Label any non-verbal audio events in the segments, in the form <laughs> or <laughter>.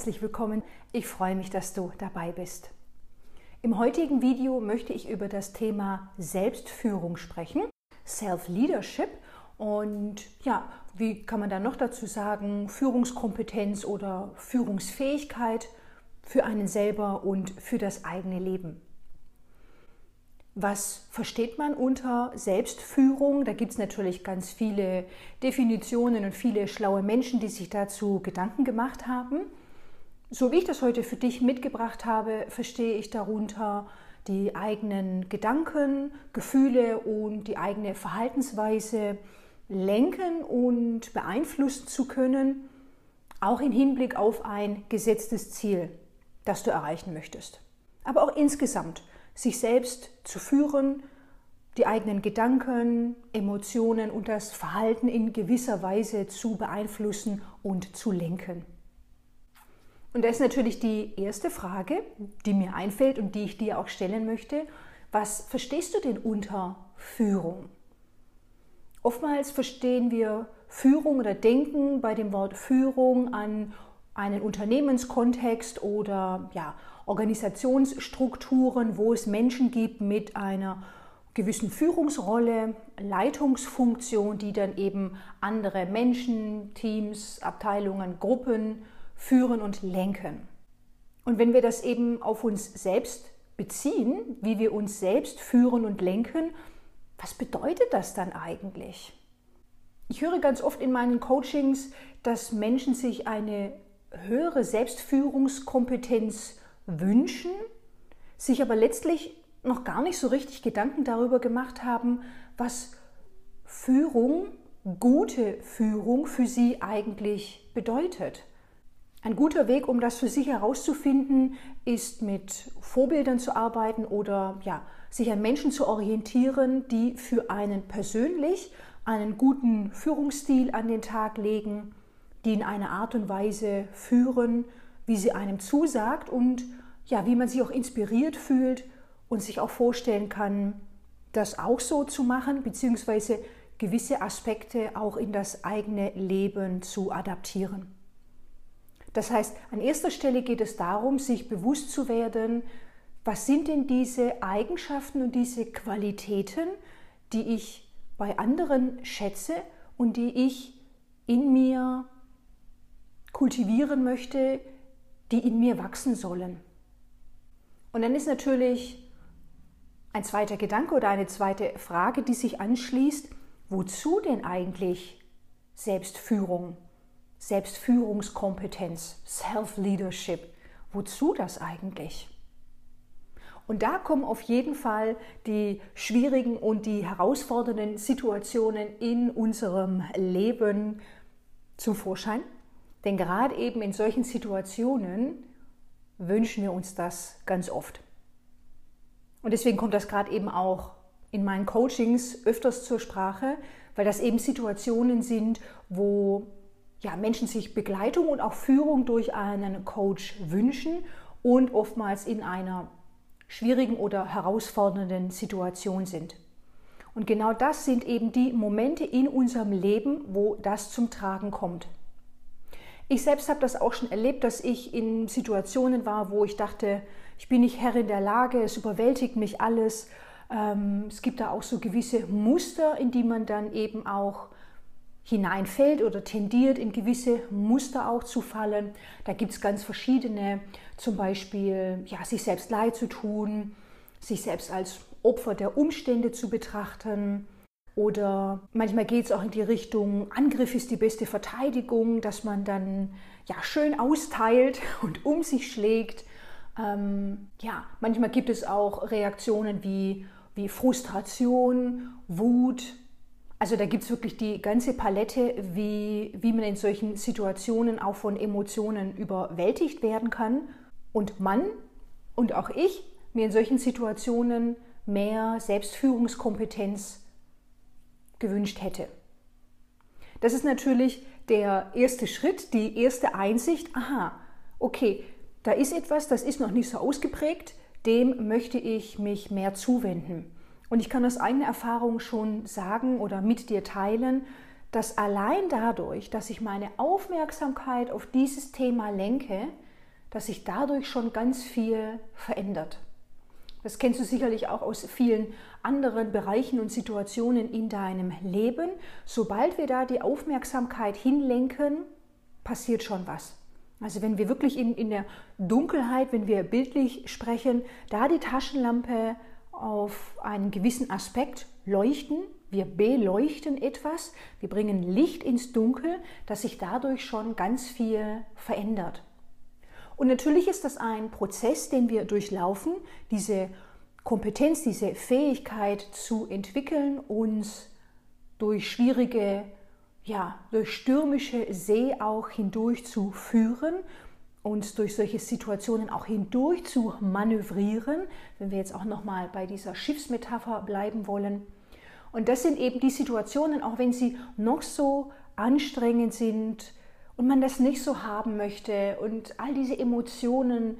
herzlich willkommen. Ich freue mich, dass du dabei bist. Im heutigen Video möchte ich über das Thema Selbstführung sprechen, Self-Leadership und ja, wie kann man da noch dazu sagen, Führungskompetenz oder Führungsfähigkeit für einen selber und für das eigene Leben. Was versteht man unter Selbstführung? Da gibt es natürlich ganz viele Definitionen und viele schlaue Menschen, die sich dazu Gedanken gemacht haben. So wie ich das heute für dich mitgebracht habe, verstehe ich darunter die eigenen Gedanken, Gefühle und die eigene Verhaltensweise lenken und beeinflussen zu können, auch im Hinblick auf ein gesetztes Ziel, das du erreichen möchtest. Aber auch insgesamt sich selbst zu führen, die eigenen Gedanken, Emotionen und das Verhalten in gewisser Weise zu beeinflussen und zu lenken. Und da ist natürlich die erste Frage, die mir einfällt und die ich dir auch stellen möchte. Was verstehst du denn unter Führung? Oftmals verstehen wir Führung oder denken bei dem Wort Führung an einen Unternehmenskontext oder ja, Organisationsstrukturen, wo es Menschen gibt mit einer gewissen Führungsrolle, Leitungsfunktion, die dann eben andere Menschen, Teams, Abteilungen, Gruppen führen und lenken. Und wenn wir das eben auf uns selbst beziehen, wie wir uns selbst führen und lenken, was bedeutet das dann eigentlich? Ich höre ganz oft in meinen Coachings, dass Menschen sich eine höhere Selbstführungskompetenz wünschen, sich aber letztlich noch gar nicht so richtig Gedanken darüber gemacht haben, was Führung, gute Führung für sie eigentlich bedeutet. Ein guter Weg, um das für sich herauszufinden, ist mit Vorbildern zu arbeiten oder ja, sich an Menschen zu orientieren, die für einen persönlich einen guten Führungsstil an den Tag legen, die in einer Art und Weise führen, wie sie einem zusagt und ja, wie man sich auch inspiriert fühlt und sich auch vorstellen kann, das auch so zu machen, beziehungsweise gewisse Aspekte auch in das eigene Leben zu adaptieren. Das heißt, an erster Stelle geht es darum, sich bewusst zu werden, was sind denn diese Eigenschaften und diese Qualitäten, die ich bei anderen schätze und die ich in mir kultivieren möchte, die in mir wachsen sollen. Und dann ist natürlich ein zweiter Gedanke oder eine zweite Frage, die sich anschließt, wozu denn eigentlich Selbstführung, Selbstführungskompetenz, Self-Leadership, wozu das eigentlich? Und da kommen auf jeden Fall die schwierigen und die herausfordernden Situationen in unserem Leben zum Vorschein. Denn gerade eben in solchen Situationen wünschen wir uns das ganz oft. Und deswegen kommt das gerade eben auch in meinen Coachings öfters zur Sprache, weil das eben Situationen sind, wo ja, Menschen sich Begleitung und auch Führung durch einen Coach wünschen und oftmals in einer schwierigen oder herausfordernden Situation sind. Und genau das sind eben die Momente in unserem Leben, wo das zum Tragen kommt. Ich selbst habe das auch schon erlebt, dass ich in Situationen war, wo ich dachte, ich bin nicht Herrin der Lage, es überwältigt mich alles. Ähm, es gibt da auch so gewisse Muster, in die man dann eben auch hineinfällt oder tendiert, in gewisse Muster auch zu fallen. Da gibt es ganz verschiedene, zum Beispiel ja, sich selbst leid zu tun, sich selbst als Opfer der Umstände zu betrachten, oder manchmal geht es auch in die Richtung, Angriff ist die beste Verteidigung, dass man dann ja schön austeilt <laughs> und um sich schlägt. Ähm, ja, manchmal gibt es auch Reaktionen wie, wie Frustration, Wut. Also da gibt es wirklich die ganze Palette, wie, wie man in solchen Situationen auch von Emotionen überwältigt werden kann. Und man und auch ich mir in solchen Situationen mehr Selbstführungskompetenz gewünscht hätte. Das ist natürlich der erste Schritt, die erste Einsicht, aha, okay, da ist etwas, das ist noch nicht so ausgeprägt, dem möchte ich mich mehr zuwenden. Und ich kann aus eigener Erfahrung schon sagen oder mit dir teilen, dass allein dadurch, dass ich meine Aufmerksamkeit auf dieses Thema lenke, dass sich dadurch schon ganz viel verändert. Das kennst du sicherlich auch aus vielen anderen Bereichen und Situationen in deinem Leben. Sobald wir da die Aufmerksamkeit hinlenken, passiert schon was. Also wenn wir wirklich in, in der Dunkelheit, wenn wir bildlich sprechen, da die Taschenlampe auf einen gewissen Aspekt leuchten, wir beleuchten etwas, wir bringen Licht ins Dunkel, dass sich dadurch schon ganz viel verändert. Und natürlich ist das ein Prozess, den wir durchlaufen, diese Kompetenz, diese Fähigkeit zu entwickeln, uns durch schwierige, ja, durch stürmische See auch hindurch zu führen, uns durch solche Situationen auch hindurch zu manövrieren, wenn wir jetzt auch noch mal bei dieser Schiffsmetapher bleiben wollen. Und das sind eben die Situationen, auch wenn sie noch so anstrengend sind, und man das nicht so haben möchte und all diese Emotionen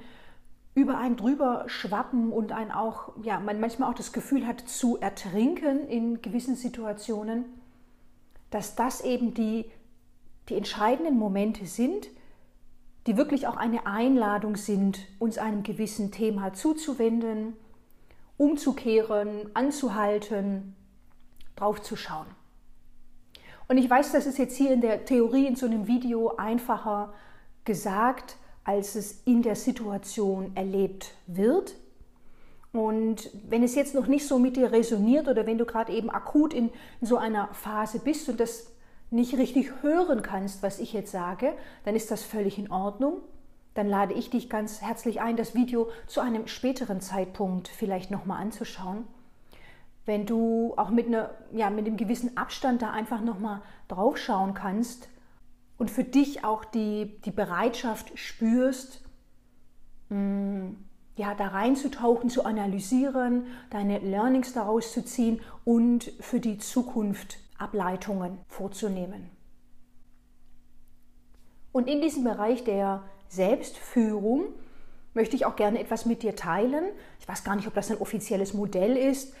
über einen drüber schwappen und ein auch, ja, man manchmal auch das Gefühl hat zu ertrinken in gewissen Situationen, dass das eben die, die entscheidenden Momente sind, die wirklich auch eine Einladung sind, uns einem gewissen Thema zuzuwenden, umzukehren, anzuhalten, drauf zu schauen. Und ich weiß, das ist jetzt hier in der Theorie in so einem Video einfacher gesagt, als es in der Situation erlebt wird. Und wenn es jetzt noch nicht so mit dir resoniert oder wenn du gerade eben akut in, so einer Phase bist und das nicht richtig hören kannst, was ich jetzt sage, dann ist das völlig in Ordnung. Dann lade ich dich ganz herzlich ein, das Video zu einem späteren Zeitpunkt vielleicht nochmal anzuschauen wenn du auch mit, einer, ja, mit einem gewissen Abstand da einfach nochmal drauf schauen kannst und für dich auch die, die Bereitschaft spürst, mh, mm, ja, da reinzutauchen, zu analysieren, deine Learnings daraus zu ziehen und für die Zukunft Ableitungen vorzunehmen. Und in diesem Bereich der Selbstführung möchte ich auch gerne etwas mit dir teilen. Ich weiß gar nicht, ob das ein offizielles Modell ist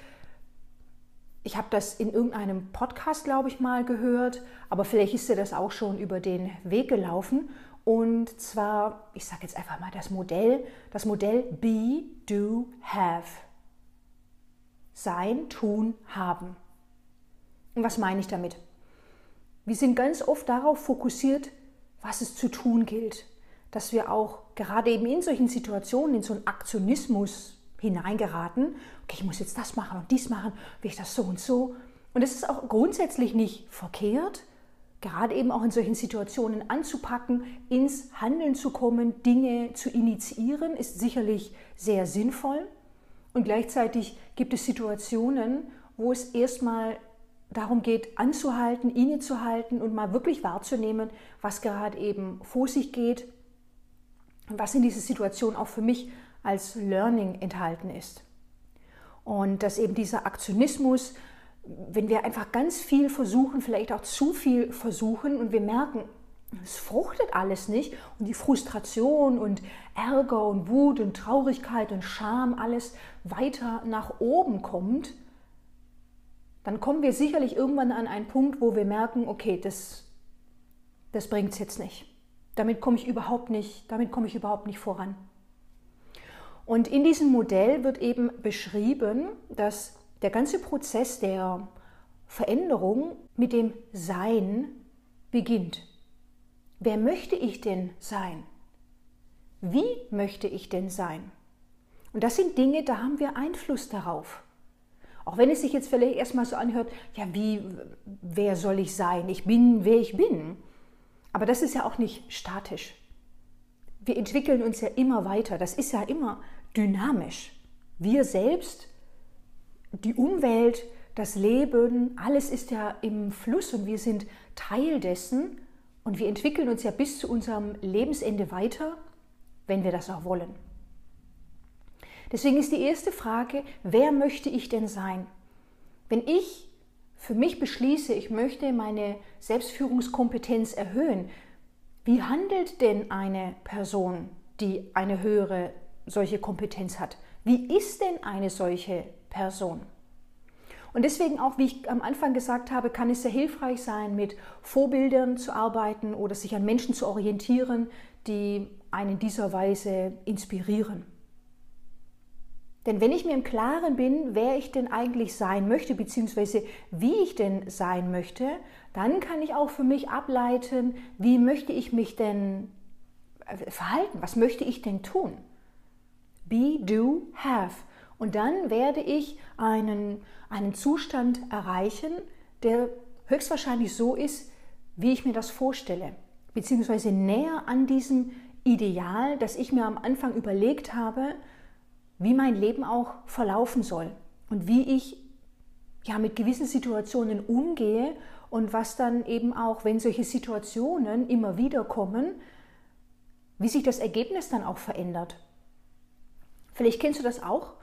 ich habe das in irgendeinem Podcast, glaube ich, mal gehört, aber vielleicht ist dir das auch schon über den Weg gelaufen. Und zwar, ich sage jetzt einfach mal das Modell, das Modell Be, Do, Have. Sein, tun, haben. Und was meine ich damit? Wir sind ganz oft darauf fokussiert, was es zu tun gilt. Dass wir auch gerade eben in solchen Situationen in so einen Aktionismus hineingeraten. Okay, ich muss jetzt das machen und dies machen, will ich das so und so. Und es ist auch grundsätzlich nicht verkehrt, gerade eben auch in solchen Situationen anzupacken, ins Handeln zu kommen, Dinge zu initiieren, ist sicherlich sehr sinnvoll. Und gleichzeitig gibt es Situationen, wo es erstmal darum geht, anzuhalten, innezuhalten und mal wirklich wahrzunehmen, was gerade eben vor sich geht und was in dieser Situation auch für mich als Learning enthalten ist. Und dass eben dieser Aktionismus, wenn wir einfach ganz viel versuchen, vielleicht auch zu viel versuchen und wir merken, es fruchtet alles nicht und die Frustration und Ärger und Wut und Traurigkeit und Scham alles weiter nach oben kommt, dann kommen wir sicherlich irgendwann an einen Punkt, wo wir merken, okay, das, das bringt es jetzt nicht. Damit komme ich überhaupt nicht, damit komme ich überhaupt nicht voran. Und in diesem Modell wird eben beschrieben, dass der ganze Prozess der Veränderung mit dem Sein beginnt. Wer möchte ich denn sein? Wie möchte ich denn sein? Und das sind Dinge, da haben wir Einfluss darauf. Auch wenn es sich jetzt vielleicht erstmal so anhört, ja, wie, wer soll ich sein? Ich bin, wer ich bin. Aber das ist ja auch nicht statisch. Wir entwickeln uns ja immer weiter. Das ist ja immer dynamisch. Wir selbst, die Umwelt, das Leben, alles ist ja im Fluss und wir sind Teil dessen und wir entwickeln uns ja bis zu unserem Lebensende weiter, wenn wir das auch wollen. Deswegen ist die erste Frage, wer möchte ich denn sein? Wenn ich für mich beschließe, ich möchte meine Selbstführungskompetenz erhöhen, wie handelt denn eine Person, die eine höhere solche Kompetenz hat. Wie ist denn eine solche Person? Und deswegen auch, wie ich am Anfang gesagt habe, kann es sehr hilfreich sein, mit Vorbildern zu arbeiten oder sich an Menschen zu orientieren, die einen in dieser Weise inspirieren. Denn wenn ich mir im Klaren bin, wer ich denn eigentlich sein möchte, beziehungsweise wie ich denn sein möchte, dann kann ich auch für mich ableiten, wie möchte ich mich denn äh, verhalten, was möchte ich denn tun. Be, do, have. Und dann werde ich einen, einen Zustand erreichen, der höchstwahrscheinlich so ist, wie ich mir das vorstelle, beziehungsweise näher an diesem Ideal, das ich mir am Anfang überlegt habe, wie mein Leben auch verlaufen soll und wie ich ja mit gewissen Situationen umgehe und was dann eben auch, wenn solche Situationen immer wieder kommen, wie sich das Ergebnis dann auch verändert. Vielleicht kennst du das auch.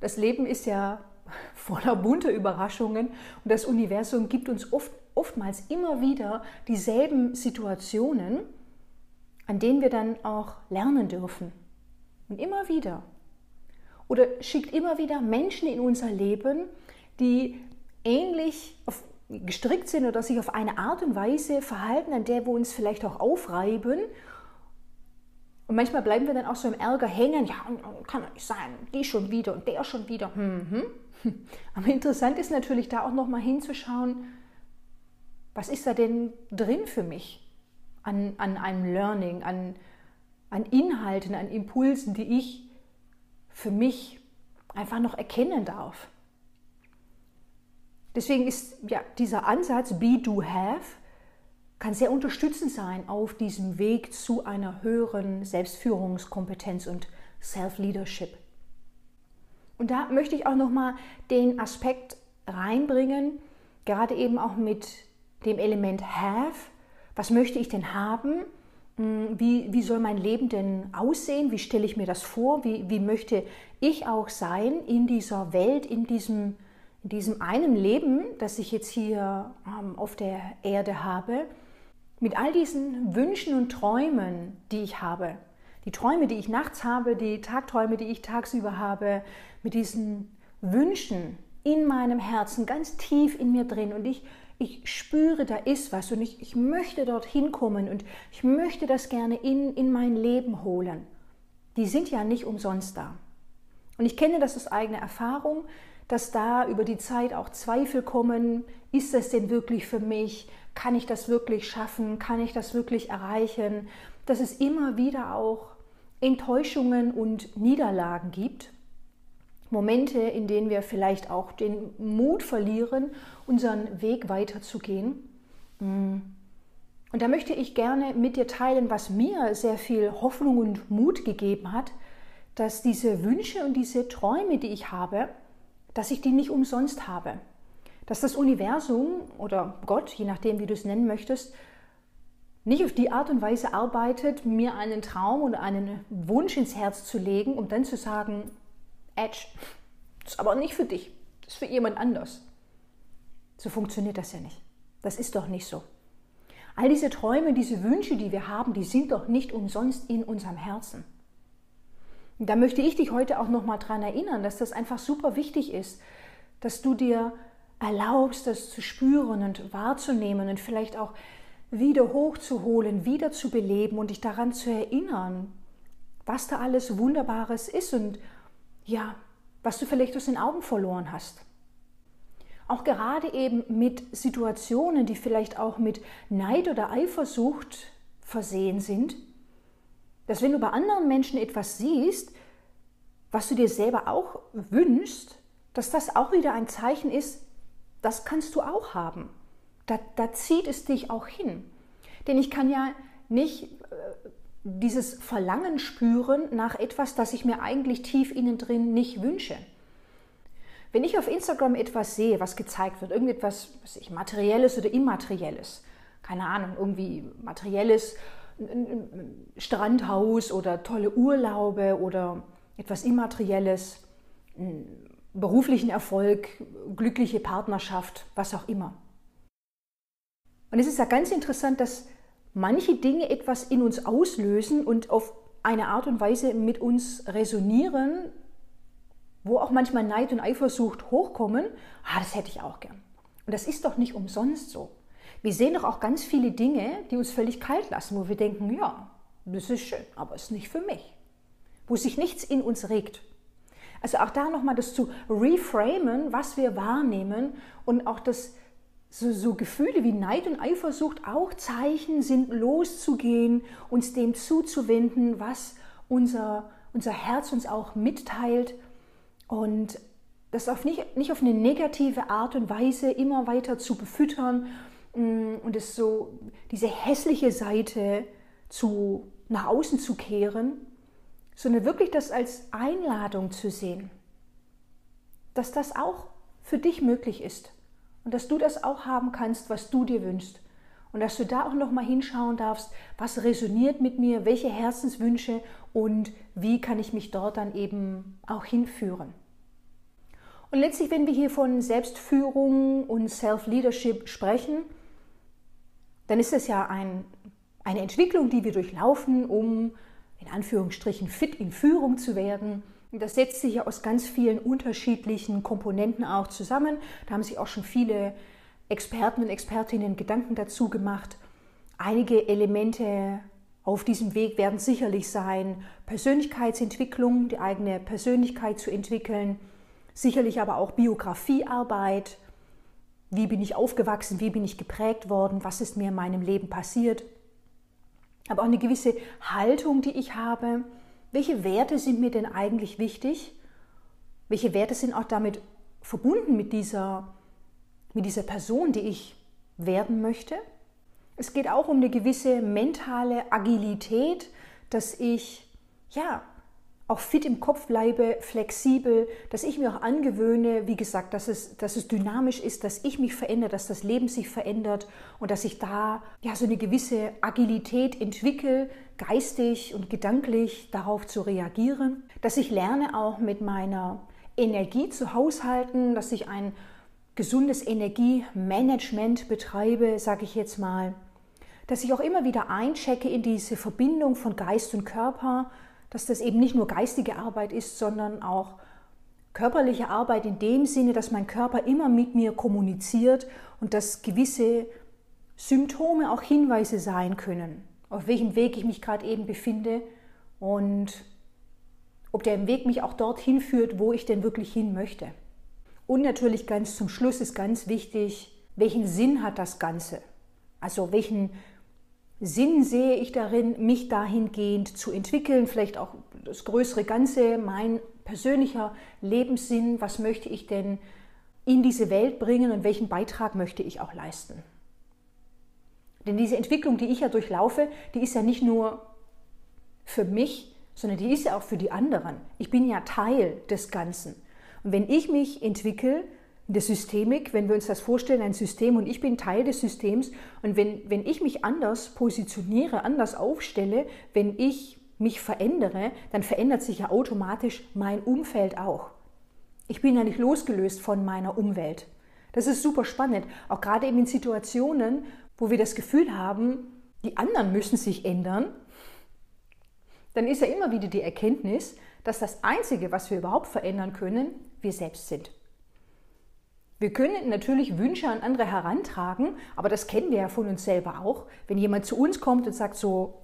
Das Leben ist ja <laughs> voller bunter Überraschungen und das Universum gibt uns oft, oftmals immer wieder dieselben Situationen, an denen wir dann auch lernen dürfen. Und immer wieder oder schickt immer wieder Menschen in unser Leben, die ähnlich gestrickt sind oder sich auf eine Art und Weise verhalten, an der wir uns vielleicht auch aufreiben. Und manchmal bleiben wir dann auch so im Ärger hängen. Ja, kann doch nicht sein, die schon wieder und der schon wieder. Mhm. <laughs> Aber interessant ist natürlich da auch nochmal hinzuschauen, was ist da denn drin für mich an, an einem Learning, an, an Inhalten, an Impulsen, die ich für mich einfach noch erkennen darf. Deswegen ist ja dieser Ansatz Be Do Have kann sehr unterstützend sein auf diesem Weg zu einer höheren Selbstführungskompetenz und Self-Leadership. Und da möchte ich auch noch mal den Aspekt reinbringen, gerade eben auch mit dem Element Have. Was möchte ich denn haben? Hm, wie, wie soll mein Leben denn aussehen? Wie stelle ich mir das vor? Wie, wie möchte ich auch sein in dieser Welt, in diesem, in diesem einen Leben, das ich jetzt hier ähm, auf der Erde habe? Mit all diesen Wünschen und Träumen, die ich habe. Die Träume, die ich nachts habe, die Tagträume, die ich tagsüber habe, mit diesen Wünschen in meinem Herzen, ganz tief in mir drin. Und ich ich spüre, da ist was und ich, ich möchte dorthin kommen und ich möchte das gerne in, in mein Leben holen. Die sind ja nicht umsonst da. Und ich kenne das aus eigener Erfahrung, dass da über die Zeit auch Zweifel kommen. Ist das denn wirklich für mich? Kann ich das wirklich schaffen? Kann ich das wirklich erreichen? Dass es immer wieder auch Enttäuschungen und Niederlagen gibt. Momente, in denen wir vielleicht auch den Mut verlieren, unseren Weg weiterzugehen. Mm. Und da möchte ich gerne mit dir teilen, was mir sehr viel Hoffnung und Mut gegeben hat, dass diese Wünsche und diese Träume, die ich habe, dass ich die nicht umsonst habe. Dass das Universum oder Gott, je nachdem, wie du es nennen möchtest, nicht auf die Art und Weise arbeitet, mir einen Traum oder einen Wunsch ins Herz zu legen, um dann zu sagen, Edge. Das ist aber nicht für dich. Das ist für jemand anders. So funktioniert das ja nicht. Das ist doch nicht so. All diese Träume, diese Wünsche, die wir haben, die sind doch nicht umsonst in unserem Herzen. Und da möchte ich dich heute auch nochmal daran erinnern, dass das einfach super wichtig ist, dass du dir erlaubst, das zu spüren und wahrzunehmen und vielleicht auch wieder hochzuholen, wieder zu beleben und dich daran zu erinnern, was da alles Wunderbares ist und ja, was du vielleicht aus den Augen verloren hast. Auch gerade eben mit Situationen, die vielleicht auch mit Neid oder Eifersucht versehen sind, dass wenn du bei anderen Menschen etwas siehst, was du dir selber auch wünschst, dass das auch wieder ein Zeichen ist, das kannst du auch haben. Da, da zieht es dich auch hin. Denn ich kann ja nicht äh, dieses Verlangen spüren nach etwas, das ich mir eigentlich tief innen drin nicht wünsche. Wenn ich auf Instagram etwas sehe, was gezeigt wird, irgendetwas, was ich, materielles oder immaterielles, keine Ahnung, irgendwie materielles Strandhaus oder tolle Urlaube oder etwas immaterielles, beruflichen Erfolg, glückliche Partnerschaft, was auch immer. Und es ist ja ganz interessant, dass manche Dinge etwas in uns auslösen und auf eine Art und Weise mit uns resonieren, wo auch manchmal Neid und Eifersucht hochkommen. Ah, das hätte ich auch gern. Und das ist doch nicht umsonst so. Wir sehen doch auch ganz viele Dinge, die uns völlig kalt lassen, wo wir denken, ja, das ist schön, aber es ist nicht für mich. Wo sich nichts in uns regt. Also auch da nochmal das zu reframen, was wir wahrnehmen und auch das so, so, Gefühle wie Neid und Eifersucht auch Zeichen sind, loszugehen, uns dem zuzuwenden, was unser, unser Herz uns auch mitteilt. Und das auf nicht, nicht auf eine negative Art und Weise immer weiter zu befüttern mm, und es so diese hässliche Seite zu, nach außen zu kehren, sondern wirklich das als Einladung zu sehen, dass das auch für dich möglich ist und dass du das auch haben kannst, was du dir wünschst. Und dass du da auch noch mal hinschauen darfst, was resoniert mit mir, welche Herzenswünsche und wie kann ich mich dort dann eben auch hinführen. Und letztlich, wenn wir hier von Selbstführung und Self-Leadership sprechen, dann ist es ja ein, eine Entwicklung, die wir durchlaufen, um in Anführungsstrichen fit in Führung zu werden. Das setzt sich ja aus ganz vielen unterschiedlichen Komponenten auch zusammen. Da haben sich auch schon viele Experten und Expertinnen Gedanken dazu gemacht. Einige Elemente auf diesem Weg werden sicherlich sein, Persönlichkeitsentwicklung, die eigene Persönlichkeit zu entwickeln, sicherlich aber auch Biografiearbeit. Wie bin ich aufgewachsen? Wie bin ich geprägt worden? Was ist mir in meinem Leben passiert? Aber auch eine gewisse Haltung, die ich habe welche Werte sind mir denn eigentlich wichtig? Welche Werte sind auch damit verbunden mit dieser, mit dieser Person, die ich werden möchte? Es geht auch um eine gewisse mentale Agilität, dass ich ja auch fit im Kopf bleibe, flexibel, dass ich mir auch angewöhne, wie gesagt, dass es, dass es dynamisch ist, dass ich mich verändere, dass das Leben sich verändert und dass ich da ja so eine gewisse Agilität entwickle, geistig und gedanklich darauf zu reagieren, dass ich lerne auch mit meiner Energie zu haushalten, dass ich ein gesundes Energiemanagement betreibe, sage ich jetzt mal, dass ich auch immer wieder einchecke in diese Verbindung von Geist und Körper, dass das eben nicht nur geistige Arbeit ist, sondern auch körperliche Arbeit in dem Sinne, dass mein Körper immer mit mir kommuniziert und dass gewisse Symptome auch Hinweise sein können, auf welchem Weg ich mich gerade eben befinde und ob der Weg mich auch dorthin führt, wo ich denn wirklich hin möchte. Und natürlich ganz zum Schluss ist ganz wichtig, welchen Sinn hat das Ganze? Also welchen Sinn sehe ich darin, mich dahingehend zu entwickeln, vielleicht auch das größere Ganze, mein persönlicher Lebenssinn, was möchte ich denn in diese Welt bringen und welchen Beitrag möchte ich auch leisten. Denn diese Entwicklung, die ich ja durchlaufe, die ist ja nicht nur für mich, sondern die ist ja auch für die anderen. Ich bin ja Teil des Ganzen. Und wenn ich mich entwickle, in der Systemik, wenn wir uns das vorstellen, ein System und ich bin Teil des Systems und wenn, wenn ich mich anders positioniere, anders aufstelle, wenn ich mich verändere, dann verändert sich ja automatisch mein Umfeld auch. Ich bin ja nicht losgelöst von meiner Umwelt. Das ist super spannend, auch gerade eben in Situationen, wo wir das Gefühl haben, die anderen müssen sich ändern, dann ist ja immer wieder die Erkenntnis, dass das Einzige, was wir überhaupt verändern können, wir selbst sind. Wir können natürlich Wünsche an andere herantragen, aber das kennen wir ja von uns selber auch. Wenn jemand zu uns kommt und sagt so,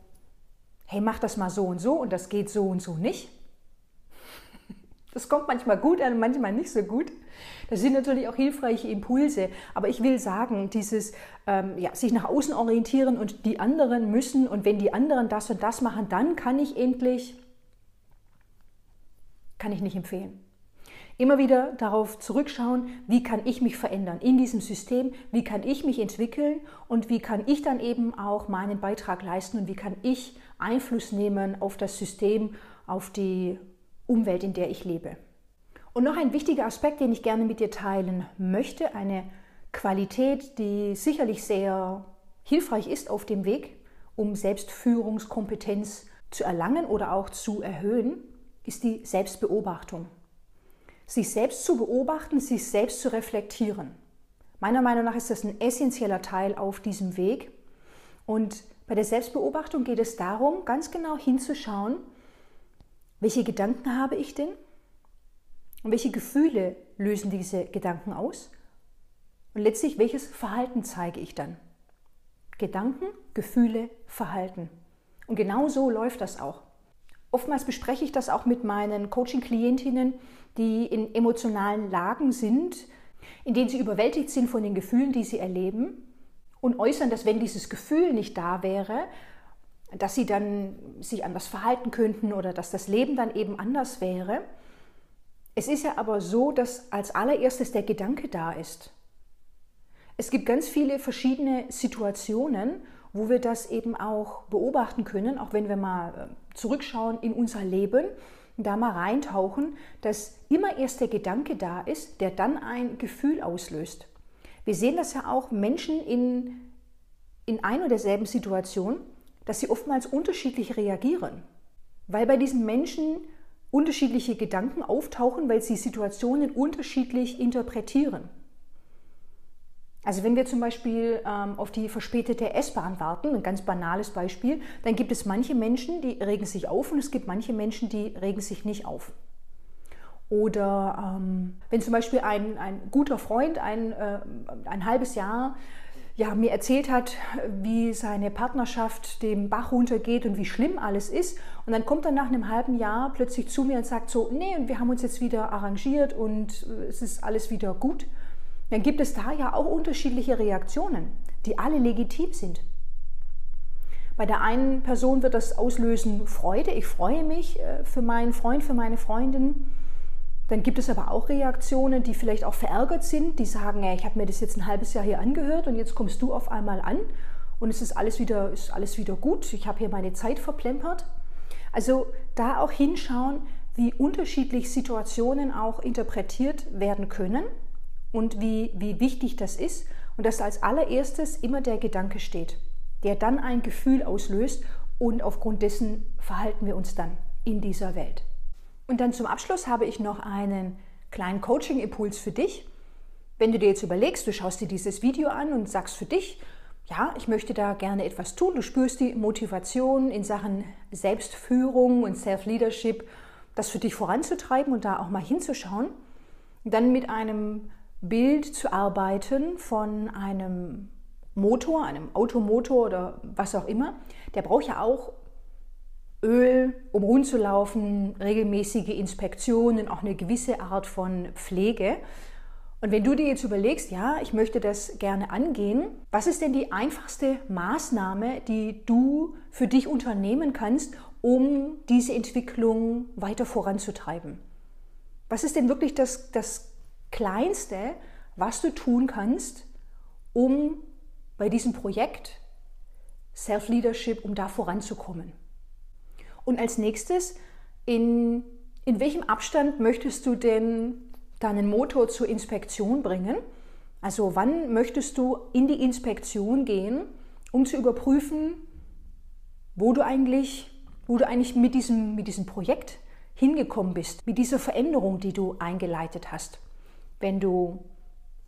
hey, mach das mal so und so und das geht so und so nicht. Das kommt manchmal gut an, manchmal nicht so gut. Das sind natürlich auch hilfreiche Impulse. Aber ich will sagen, dieses ähm, ja, sich nach außen orientieren und die anderen müssen und wenn die anderen das und das machen, dann kann ich endlich, kann ich nicht empfehlen. Immer wieder darauf zurückschauen, wie kann ich mich verändern in diesem System, wie kann ich mich entwickeln und wie kann ich dann eben auch meinen Beitrag leisten und wie kann ich Einfluss nehmen auf das System, auf die Umwelt, in der ich lebe. Und noch ein wichtiger Aspekt, den ich gerne mit dir teilen möchte, eine Qualität, die sicherlich sehr hilfreich ist auf dem Weg, um Selbstführungskompetenz zu erlangen oder auch zu erhöhen, ist die Selbstbeobachtung sich selbst zu beobachten, sich selbst zu reflektieren. Meiner Meinung nach ist das ein essentieller Teil auf diesem Weg. Und bei der Selbstbeobachtung geht es darum, ganz genau hinzuschauen, welche Gedanken habe ich denn und welche Gefühle lösen diese Gedanken aus und letztlich welches Verhalten zeige ich dann. Gedanken, Gefühle, Verhalten. Und genau so läuft das auch. Oftmals bespreche ich das auch mit meinen Coaching-Klientinnen, die in emotionalen Lagen sind, in denen sie überwältigt sind von den Gefühlen, die sie erleben und äußern, dass wenn dieses Gefühl nicht da wäre, dass sie dann sich anders verhalten könnten oder dass das Leben dann eben anders wäre. Es ist ja aber so, dass als allererstes der Gedanke da ist. Es gibt ganz viele verschiedene Situationen, wo wir das eben auch beobachten können, auch wenn wir mal äh, zurückschauen in unser Leben, da mal reintauchen, dass immer erst der Gedanke da ist, der dann ein Gefühl auslöst. Wir sehen das ja auch Menschen in, in ein und derselben Situation, dass sie oftmals unterschiedlich reagieren, weil bei diesen Menschen unterschiedliche Gedanken auftauchen, weil sie Situationen unterschiedlich interpretieren. Also wenn wir zum Beispiel ähm, auf die verspätete S-Bahn warten, ein ganz banales Beispiel, dann gibt es manche Menschen, die regen sich auf und es gibt manche Menschen, die regen sich nicht auf. Oder ähm, wenn zum Beispiel ein, ein guter Freund ein, äh, ein halbes Jahr ja, mir erzählt hat, wie seine Partnerschaft dem Bach runtergeht und wie schlimm alles ist. Und dann kommt er nach einem halben Jahr plötzlich zu mir und sagt so, nee, und wir haben uns jetzt wieder arrangiert und äh, es ist alles wieder gut dann gibt es da ja auch unterschiedliche Reaktionen, die alle legitim sind. Bei der einen Person wird das auslösen Freude, ich freue mich äh, für meinen Freund, für meine Freundin. Dann gibt es aber auch Reaktionen, die vielleicht auch verärgert sind, die sagen, ich habe mir das jetzt ein halbes Jahr hier angehört und jetzt kommst du auf einmal an und es ist alles wieder, ist alles wieder gut, ich habe hier meine Zeit verplempert. Also da auch hinschauen, wie unterschiedlich Situationen auch interpretiert werden können und wie, wie wichtig das ist und dass als allererstes immer der Gedanke steht, der dann ein Gefühl auslöst und aufgrund dessen verhalten wir uns dann in dieser Welt. Und dann zum Abschluss habe ich noch einen kleinen Coaching-Impuls für dich. Wenn du dir jetzt überlegst, du schaust dir dieses Video an und sagst für dich, ja, ich möchte da gerne etwas tun, du spürst die Motivation in Sachen Selbstführung und Self-Leadership, das für dich voranzutreiben und da auch mal hinzuschauen, dann mit einem Bild zu arbeiten von einem Motor, einem Automotor oder was auch immer, der braucht ja auch Öl, um rund zu laufen, regelmäßige Inspektionen, auch eine gewisse Art von Pflege. Und wenn du dir jetzt überlegst, ja, ich möchte das gerne angehen, was ist denn die einfachste Maßnahme, die du für dich unternehmen kannst, um diese Entwicklung weiter voranzutreiben? Was ist denn wirklich das, das Kleinste, was du tun kannst, um bei diesem Projekt Self-Leadership, um da voranzukommen. Und als nächstes, in, in welchem Abstand möchtest du denn deinen Motor zur Inspektion bringen? Also wann möchtest du in die Inspektion gehen, um zu überprüfen, wo du eigentlich, wo du eigentlich mit diesem, mit diesem Projekt hingekommen bist, mit dieser Veränderung, die du eingeleitet hast wenn du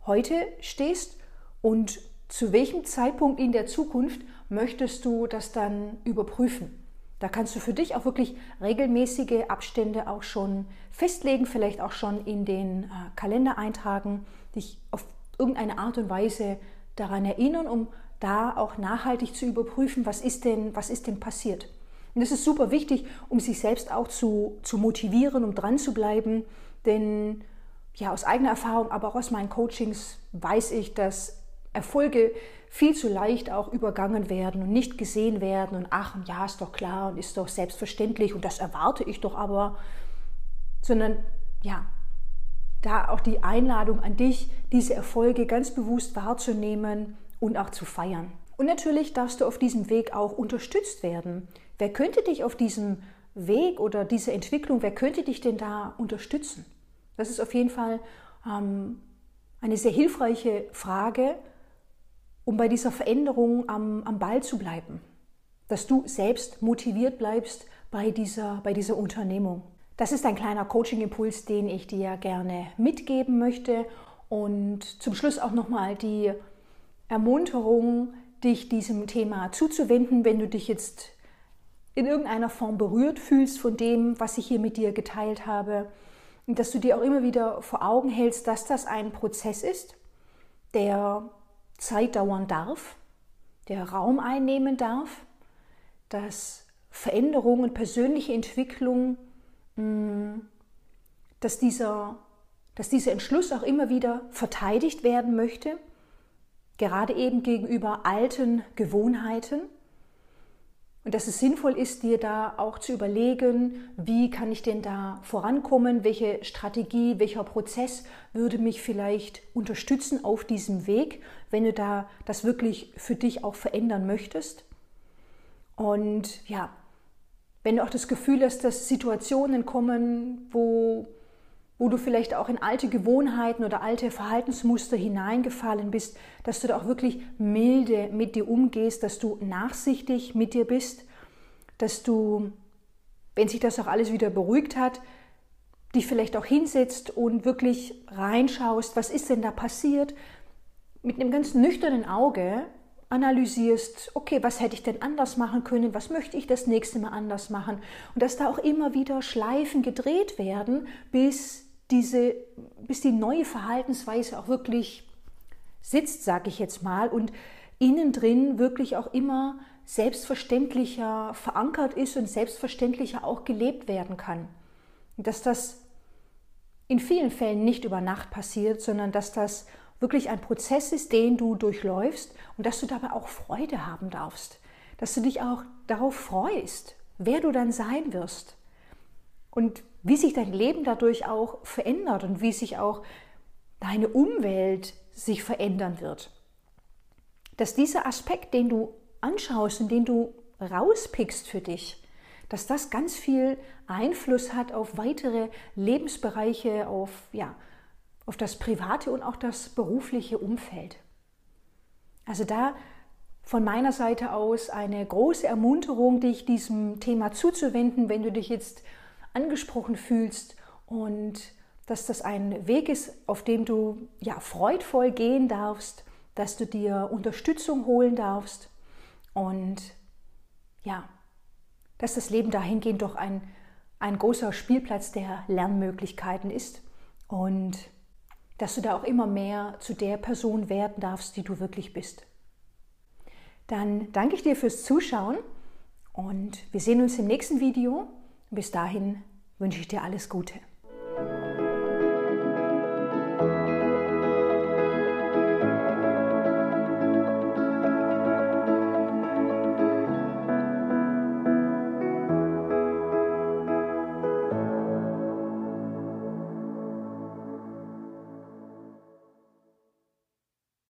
heute stehst und zu welchem Zeitpunkt in der Zukunft möchtest du das dann überprüfen. Da kannst du für dich auch wirklich regelmäßige Abstände auch schon festlegen, vielleicht auch schon in den äh, Kalender eintragen, dich auf irgendeine Art und Weise daran erinnern, um da auch nachhaltig zu überprüfen, was ist denn, was ist denn passiert. Und das ist super wichtig, um sich selbst auch zu, zu motivieren, um dran zu bleiben, denn ja, aus eigener Erfahrung, aber auch aus meinen Coachings weiß ich, dass Erfolge viel zu leicht auch übergangen werden und nicht gesehen werden und ach, ja, ist doch klar und ist doch selbstverständlich und das erwarte ich doch aber, sondern ja, da auch die Einladung an dich, diese Erfolge ganz bewusst wahrzunehmen und auch zu feiern. Und natürlich darfst du auf diesem Weg auch unterstützt werden. Wer könnte dich auf diesem Weg oder diese Entwicklung, wer könnte dich denn da unterstützen? Das ist auf jeden Fall ähm, eine sehr hilfreiche Frage, um bei dieser Veränderung am, am Ball zu bleiben. Dass du selbst motiviert bleibst bei dieser, bei dieser Unternehmung. Das ist ein kleiner Coaching-Impuls, den ich dir gerne mitgeben möchte. Und zum Schluss auch nochmal die Ermunterung, dich diesem Thema zuzuwenden, wenn du dich jetzt in irgendeiner Form berührt fühlst von dem, was ich hier mit dir geteilt habe und dass du dir auch immer wieder vor Augen hältst, dass das ein Prozess ist, der Zeit dauern darf, der Raum einnehmen darf, dass Veränderung und persönliche Entwicklung, dass dieser, dass dieser Entschluss auch immer wieder verteidigt werden möchte, gerade eben gegenüber alten Gewohnheiten und dass es sinnvoll ist, dir da auch zu überlegen, wie kann ich denn da vorankommen, welche Strategie, welcher Prozess würde mich vielleicht unterstützen auf diesem Weg, wenn du da das wirklich für dich auch verändern möchtest. Und ja, wenn du auch das Gefühl hast, dass Situationen kommen, wo wo du vielleicht auch in alte Gewohnheiten oder alte Verhaltensmuster hineingefallen bist, dass du da auch wirklich milde mit dir umgehst, dass du nachsichtig mit dir bist, dass du, wenn sich das auch alles wieder beruhigt hat, dich vielleicht auch hinsetzt und wirklich reinschaust, was ist denn da passiert, mit einem ganz nüchternen Auge analysierst, okay, was hätte ich denn anders machen können, was möchte ich das nächste Mal anders machen? Und dass da auch immer wieder Schleifen gedreht werden, bis diese, bis die neue Verhaltensweise auch wirklich sitzt, sage ich jetzt mal, und innen drin wirklich auch immer selbstverständlicher verankert ist und selbstverständlicher auch gelebt werden kann. dass das in vielen Fällen nicht über Nacht passiert, sondern dass das wirklich ein Prozess ist, den du durchläufst und dass du dabei auch Freude haben darfst, dass du dich auch darauf freust, wer du dann sein wirst. Und wie sich dein Leben dadurch auch verändert und wie sich auch deine Umwelt sich verändern wird. Dass dieser Aspekt, den du anschaust und den du rauspickst für dich, dass das ganz viel Einfluss hat auf weitere Lebensbereiche, auf, ja, auf das private und auch das berufliche Umfeld. Also da von meiner Seite aus eine große Ermunterung, dich diesem Thema zuzuwenden, wenn du dich jetzt angesprochen fühlst und dass das ein Weg ist, auf dem du ja freudvoll gehen darfst, dass du dir Unterstützung holen darfst und ja, dass das Leben dahingehend doch ein, ein großer Spielplatz der Lernmöglichkeiten ist und dass du da auch immer mehr zu der Person werden darfst, die du wirklich bist. Dann danke ich dir fürs Zuschauen und wir sehen uns im nächsten Video. Bis dahin wünsche ich dir alles Gute.